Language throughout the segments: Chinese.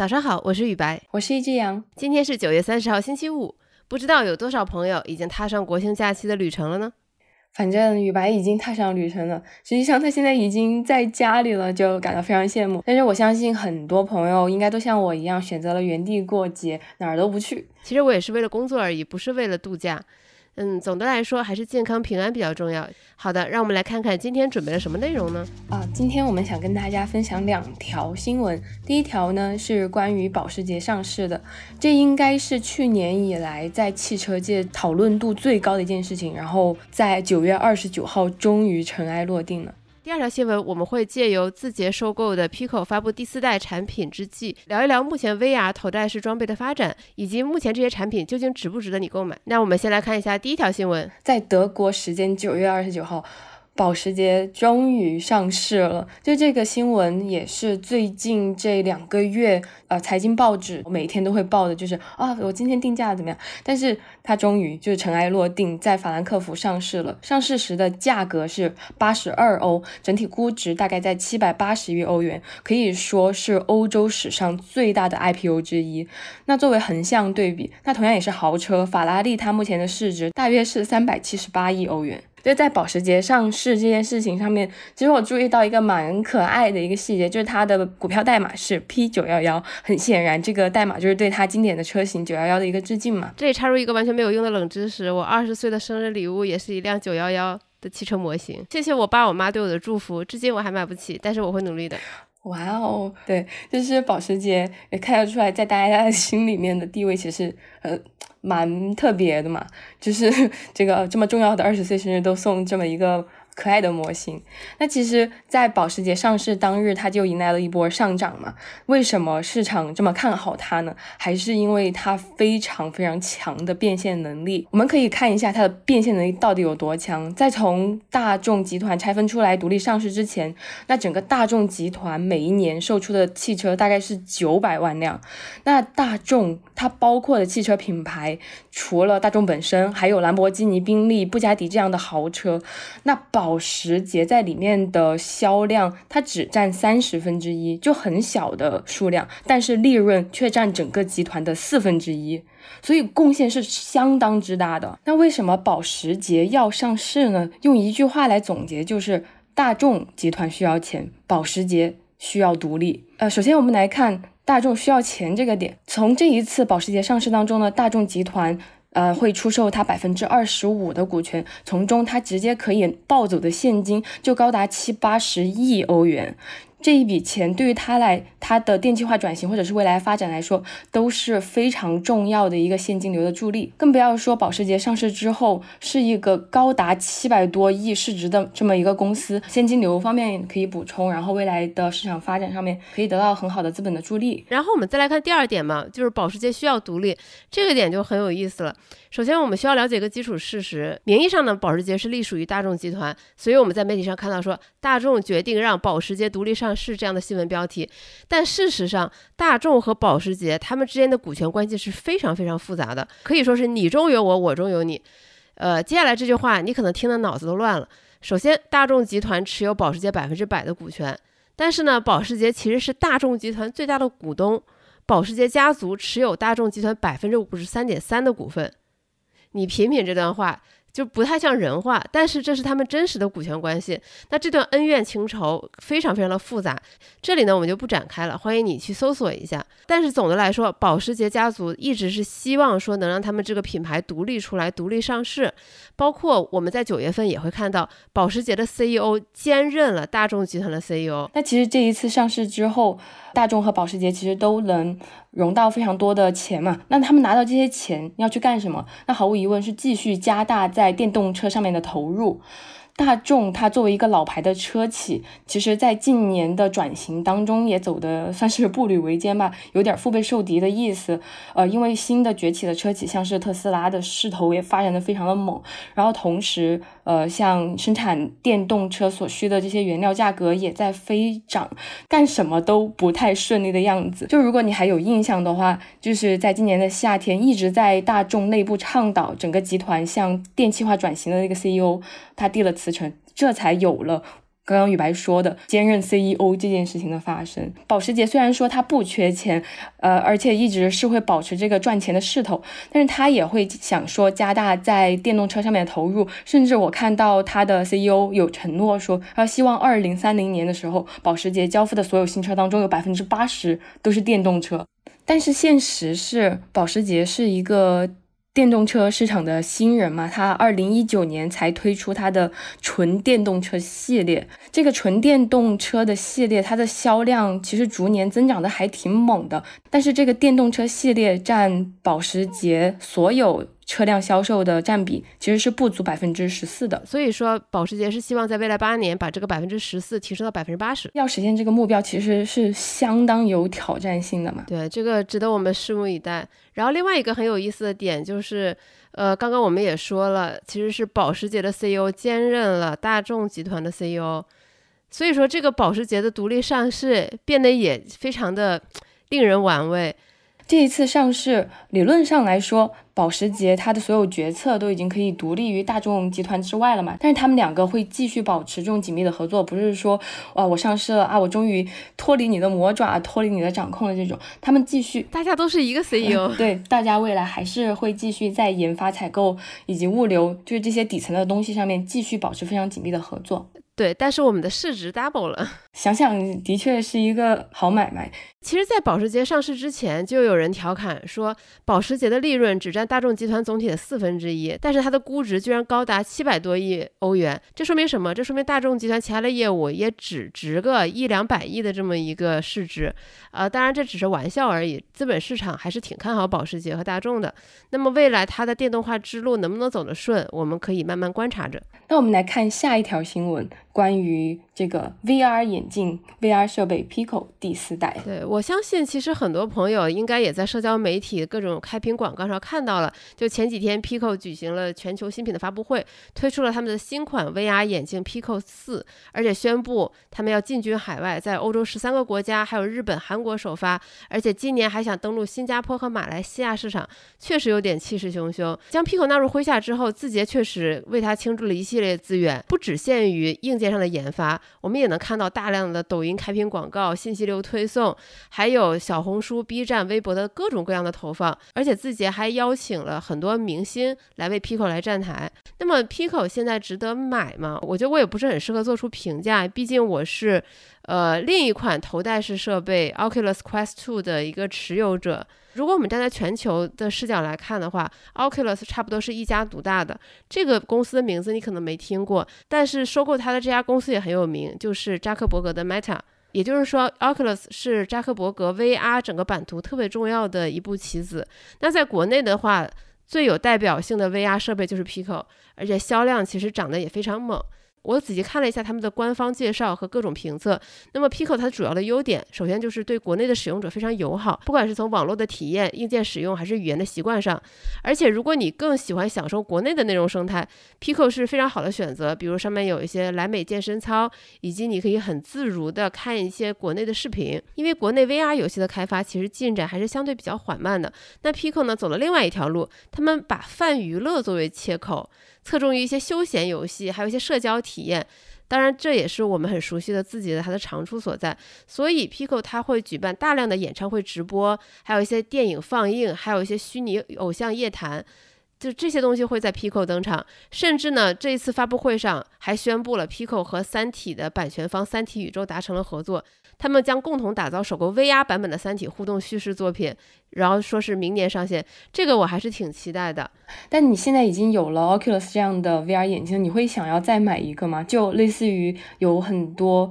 早上好，我是雨白，我是一只羊。今天是九月三十号，星期五。不知道有多少朋友已经踏上国庆假期的旅程了呢？反正雨白已经踏上旅程了，实际上他现在已经在家里了，就感到非常羡慕。但是我相信很多朋友应该都像我一样选择了原地过节，哪儿都不去。其实我也是为了工作而已，不是为了度假。嗯，总的来说还是健康平安比较重要。好的，让我们来看看今天准备了什么内容呢？啊，今天我们想跟大家分享两条新闻。第一条呢是关于保时捷上市的，这应该是去年以来在汽车界讨论度最高的一件事情。然后在九月二十九号终于尘埃落定了。第二条新闻，我们会借由字节收购的 Pico 发布第四代产品之际，聊一聊目前 VR 头戴式装备的发展，以及目前这些产品究竟值不值得你购买。那我们先来看一下第一条新闻，在德国时间九月二十九号。保时捷终于上市了，就这个新闻也是最近这两个月，呃，财经报纸每天都会报的，就是啊，我今天定价怎么样？但是它终于就是尘埃落定，在法兰克福上市了。上市时的价格是八十二欧，整体估值大概在七百八十亿欧元，可以说是欧洲史上最大的 IPO 之一。那作为横向对比，那同样也是豪车，法拉利它目前的市值大约是三百七十八亿欧元。就在保时捷上市这件事情上面，其实我注意到一个蛮可爱的一个细节，就是它的股票代码是 P 九幺幺。很显然，这个代码就是对它经典的车型九幺幺的一个致敬嘛。这里插入一个完全没有用的冷知识：我二十岁的生日礼物也是一辆九幺幺的汽车模型。谢谢我爸我妈对我的祝福，至今我还买不起，但是我会努力的。哇哦，对，就是保时捷也看得出来，在大家心里面的地位其实呃蛮特别的嘛，就是 这个这么重要的二十岁生日都送这么一个。可爱的模型，那其实，在保时捷上市当日，它就迎来了一波上涨嘛。为什么市场这么看好它呢？还是因为它非常非常强的变现能力。我们可以看一下它的变现能力到底有多强。在从大众集团拆分出来独立上市之前，那整个大众集团每一年售出的汽车大概是九百万辆。那大众它包括的汽车品牌，除了大众本身，还有兰博基尼、宾利、布加迪这样的豪车。那保时捷在里面的销量，它只占三十分之一，就很小的数量，但是利润却占整个集团的四分之一，所以贡献是相当之大的。那为什么保时捷要上市呢？用一句话来总结，就是大众集团需要钱，保时捷需要独立。呃，首先我们来看大众需要钱这个点，从这一次保时捷上市当中呢，大众集团。呃，会出售它百分之二十五的股权，从中它直接可以暴走的现金就高达七八十亿欧元。这一笔钱对于他来，它的电气化转型或者是未来发展来说，都是非常重要的一个现金流的助力。更不要说保时捷上市之后是一个高达七百多亿市值的这么一个公司，现金流方面可以补充，然后未来的市场发展上面可以得到很好的资本的助力。然后我们再来看第二点嘛，就是保时捷需要独立，这个点就很有意思了。首先我们需要了解一个基础事实，名义上呢，保时捷是隶属于大众集团，所以我们在媒体上看到说大众决定让保时捷独立上。是这样的新闻标题，但事实上，大众和保时捷他们之间的股权关系是非常非常复杂的，可以说是你中有我，我中有你。呃，接下来这句话你可能听得脑子都乱了。首先，大众集团持有保时捷百分之百的股权，但是呢，保时捷其实是大众集团最大的股东，保时捷家族持有大众集团百分之五十三点三的股份。你品品这段话。就不太像人话，但是这是他们真实的股权关系。那这段恩怨情仇非常非常的复杂，这里呢我们就不展开了，欢迎你去搜索一下。但是总的来说，保时捷家族一直是希望说能让他们这个品牌独立出来，独立上市。包括我们在九月份也会看到，保时捷的 CEO 兼任了大众集团的 CEO。那其实这一次上市之后，大众和保时捷其实都能。融到非常多的钱嘛，那他们拿到这些钱要去干什么？那毫无疑问是继续加大在电动车上面的投入。大众它作为一个老牌的车企，其实在近年的转型当中也走的算是步履维艰吧，有点腹背受敌的意思。呃，因为新的崛起的车企，像是特斯拉的势头也发展的非常的猛，然后同时，呃，像生产电动车所需的这些原料价格也在飞涨，干什么都不太顺利的样子。就如果你还有印象的话，就是在今年的夏天，一直在大众内部倡导整个集团向电气化转型的那个 CEO，他递了辞。这才有了刚刚宇白说的兼任 CEO 这件事情的发生。保时捷虽然说它不缺钱，呃，而且一直是会保持这个赚钱的势头，但是它也会想说加大在电动车上面的投入。甚至我看到它的 CEO 有承诺说，他希望二零三零年的时候，保时捷交付的所有新车当中有百分之八十都是电动车。但是现实是，保时捷是一个。电动车市场的新人嘛，他二零一九年才推出他的纯电动车系列。这个纯电动车的系列，它的销量其实逐年增长的还挺猛的。但是这个电动车系列占保时捷所有。车辆销售的占比其实是不足百分之十四的，所以说保时捷是希望在未来八年把这个百分之十四提升到百分之八十。要实现这个目标，其实是相当有挑战性的嘛。对，这个值得我们拭目以待。然后另外一个很有意思的点就是，呃，刚刚我们也说了，其实是保时捷的 CEO 兼任了大众集团的 CEO，所以说这个保时捷的独立上市变得也非常的令人玩味。这一次上市，理论上来说，保时捷它的所有决策都已经可以独立于大众集团之外了嘛？但是他们两个会继续保持这种紧密的合作，不是说，哇，我上市了啊，我终于脱离你的魔爪，脱离你的掌控的这种。他们继续，大家都是一个 CEO，对，大家未来还是会继续在研发、采购以及物流，就是这些底层的东西上面继续保持非常紧密的合作。对，但是我们的市值 double 了，想想的确是一个好买卖。其实，在保时捷上市之前，就有人调侃说，保时捷的利润只占大众集团总体的四分之一，但是它的估值居然高达七百多亿欧元。这说明什么？这说明大众集团其他的业务也只值个一两百亿的这么一个市值。呃，当然这只是玩笑而已，资本市场还是挺看好保时捷和大众的。那么未来它的电动化之路能不能走得顺，我们可以慢慢观察着。那我们来看下一条新闻。关于这个 VR 眼镜、VR 设备 Pico 第四代，对我相信，其实很多朋友应该也在社交媒体各种开屏广告上看到了。就前几天，Pico 举行了全球新品的发布会，推出了他们的新款 VR 眼镜 Pico 四，而且宣布他们要进军海外，在欧洲十三个国家，还有日本、韩国首发，而且今年还想登陆新加坡和马来西亚市场，确实有点气势汹汹。将 Pico 纳入麾下之后，字节确实为它倾注了一系列资源，不只限于硬件。上的研发，我们也能看到大量的抖音开屏广告、信息流推送，还有小红书、B 站、微博的各种各样的投放。而且字节还邀请了很多明星来为 Pico 来站台。那么 Pico 现在值得买吗？我觉得我也不是很适合做出评价，毕竟我是呃另一款头戴式设备 Oculus Quest 2的一个持有者。如果我们站在全球的视角来看的话，Oculus 差不多是一家独大的。这个公司的名字你可能没听过，但是收购它的这家公司也很有名，就是扎克伯格的 Meta。也就是说，Oculus 是扎克伯格 VR 整个版图特别重要的一步棋子。那在国内的话，最有代表性的 VR 设备就是 Pico，而且销量其实涨得也非常猛。我仔细看了一下他们的官方介绍和各种评测。那么，Pico 它主要的优点，首先就是对国内的使用者非常友好，不管是从网络的体验、硬件使用，还是语言的习惯上。而且，如果你更喜欢享受国内的内容生态，Pico 是非常好的选择。比如上面有一些莱美健身操，以及你可以很自如的看一些国内的视频。因为国内 VR 游戏的开发其实进展还是相对比较缓慢的。那 Pico 呢，走了另外一条路，他们把泛娱乐作为切口。侧重于一些休闲游戏，还有一些社交体验。当然，这也是我们很熟悉的自己的它的长处所在。所以，Pico 它会举办大量的演唱会直播，还有一些电影放映，还有一些虚拟偶像夜谈。就这些东西会在 Pico 登场，甚至呢，这一次发布会上还宣布了 Pico 和三体的版权方三体宇宙达成了合作，他们将共同打造首个 VR 版本的三体互动叙事作品，然后说是明年上线，这个我还是挺期待的。但你现在已经有了 Oculus 这样的 VR 眼镜，你会想要再买一个吗？就类似于有很多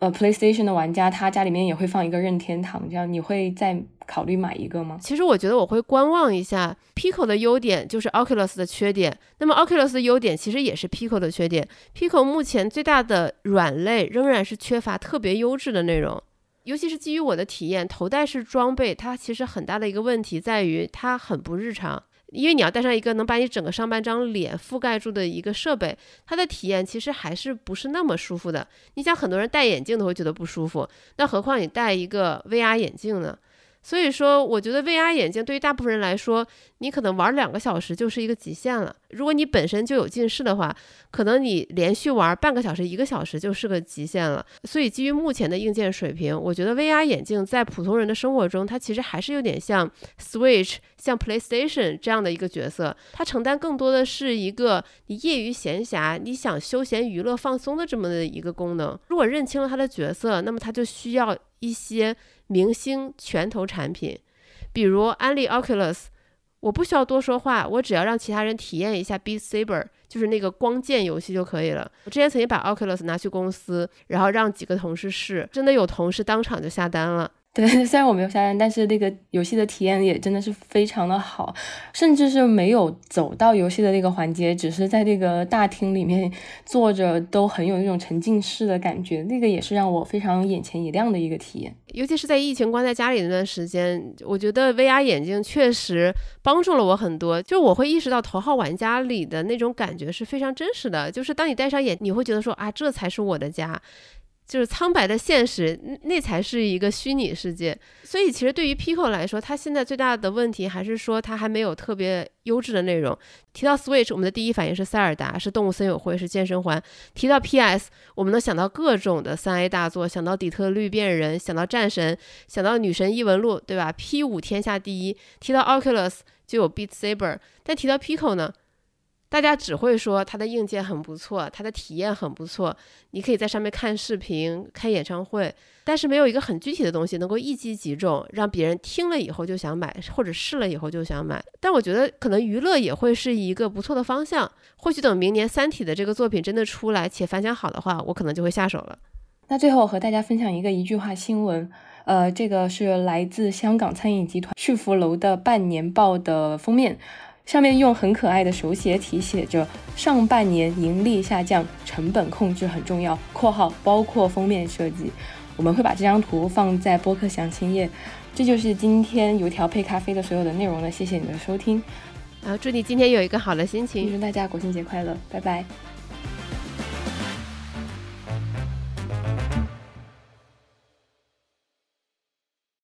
呃 PlayStation 的玩家，他家里面也会放一个任天堂，这样你会再。考虑买一个吗？其实我觉得我会观望一下。Pico 的优点就是 Oculus 的缺点，那么 Oculus 的优点其实也是 Pico 的缺点。Pico 目前最大的软肋仍然是缺乏特别优质的内容，尤其是基于我的体验，头戴式装备它其实很大的一个问题在于它很不日常，因为你要戴上一个能把你整个上半张脸覆盖住的一个设备，它的体验其实还是不是那么舒服的。你想，很多人戴眼镜都会觉得不舒服，那何况你戴一个 VR 眼镜呢？所以说，我觉得 VR 眼镜对于大部分人来说，你可能玩两个小时就是一个极限了。如果你本身就有近视的话，可能你连续玩半个小时、一个小时就是个极限了。所以，基于目前的硬件水平，我觉得 VR 眼镜在普通人的生活中，它其实还是有点像 Switch、像 PlayStation 这样的一个角色。它承担更多的是一个你业余闲暇、你想休闲娱乐放松的这么的一个功能。如果认清了它的角色，那么它就需要一些。明星拳头产品，比如安利 Oculus，我不需要多说话，我只要让其他人体验一下 Beat Saber，就是那个光剑游戏就可以了。我之前曾经把 Oculus 拿去公司，然后让几个同事试，真的有同事当场就下单了。对，虽然我没有下单，但是那个游戏的体验也真的是非常的好，甚至是没有走到游戏的那个环节，只是在那个大厅里面坐着，都很有那种沉浸式的感觉，那个也是让我非常眼前一亮的一个体验。尤其是在疫情关在家里那段时间，我觉得 VR 眼镜确实帮助了我很多，就我会意识到头号玩家里的那种感觉是非常真实的，就是当你戴上眼，你会觉得说啊，这才是我的家。就是苍白的现实，那才是一个虚拟世界。所以，其实对于 Pico 来说，它现在最大的问题还是说它还没有特别优质的内容。提到 Switch，我们的第一反应是塞尔达，是动物森友会，是健身环。提到 PS，我们能想到各种的三 A 大作，想到底特律变人，想到战神，想到女神异闻录，对吧？P 五天下第一。提到 Oculus，就有 Beat Saber。但提到 Pico 呢？大家只会说它的硬件很不错，它的体验很不错，你可以在上面看视频、开演唱会，但是没有一个很具体的东西能够一击即中，让别人听了以后就想买，或者试了以后就想买。但我觉得可能娱乐也会是一个不错的方向。或许等明年《三体》的这个作品真的出来且反响好的话，我可能就会下手了。那最后和大家分享一个一句话新闻，呃，这个是来自香港餐饮集团旭福楼的半年报的封面。上面用很可爱的手写体写着：“上半年盈利下降，成本控制很重要。”（括号包括封面设计）我们会把这张图放在播客详情页。这就是今天油条配咖啡的所有的内容了。谢谢你的收听，啊，祝你今天有一个好的心情，祝大家国庆节快乐，拜拜。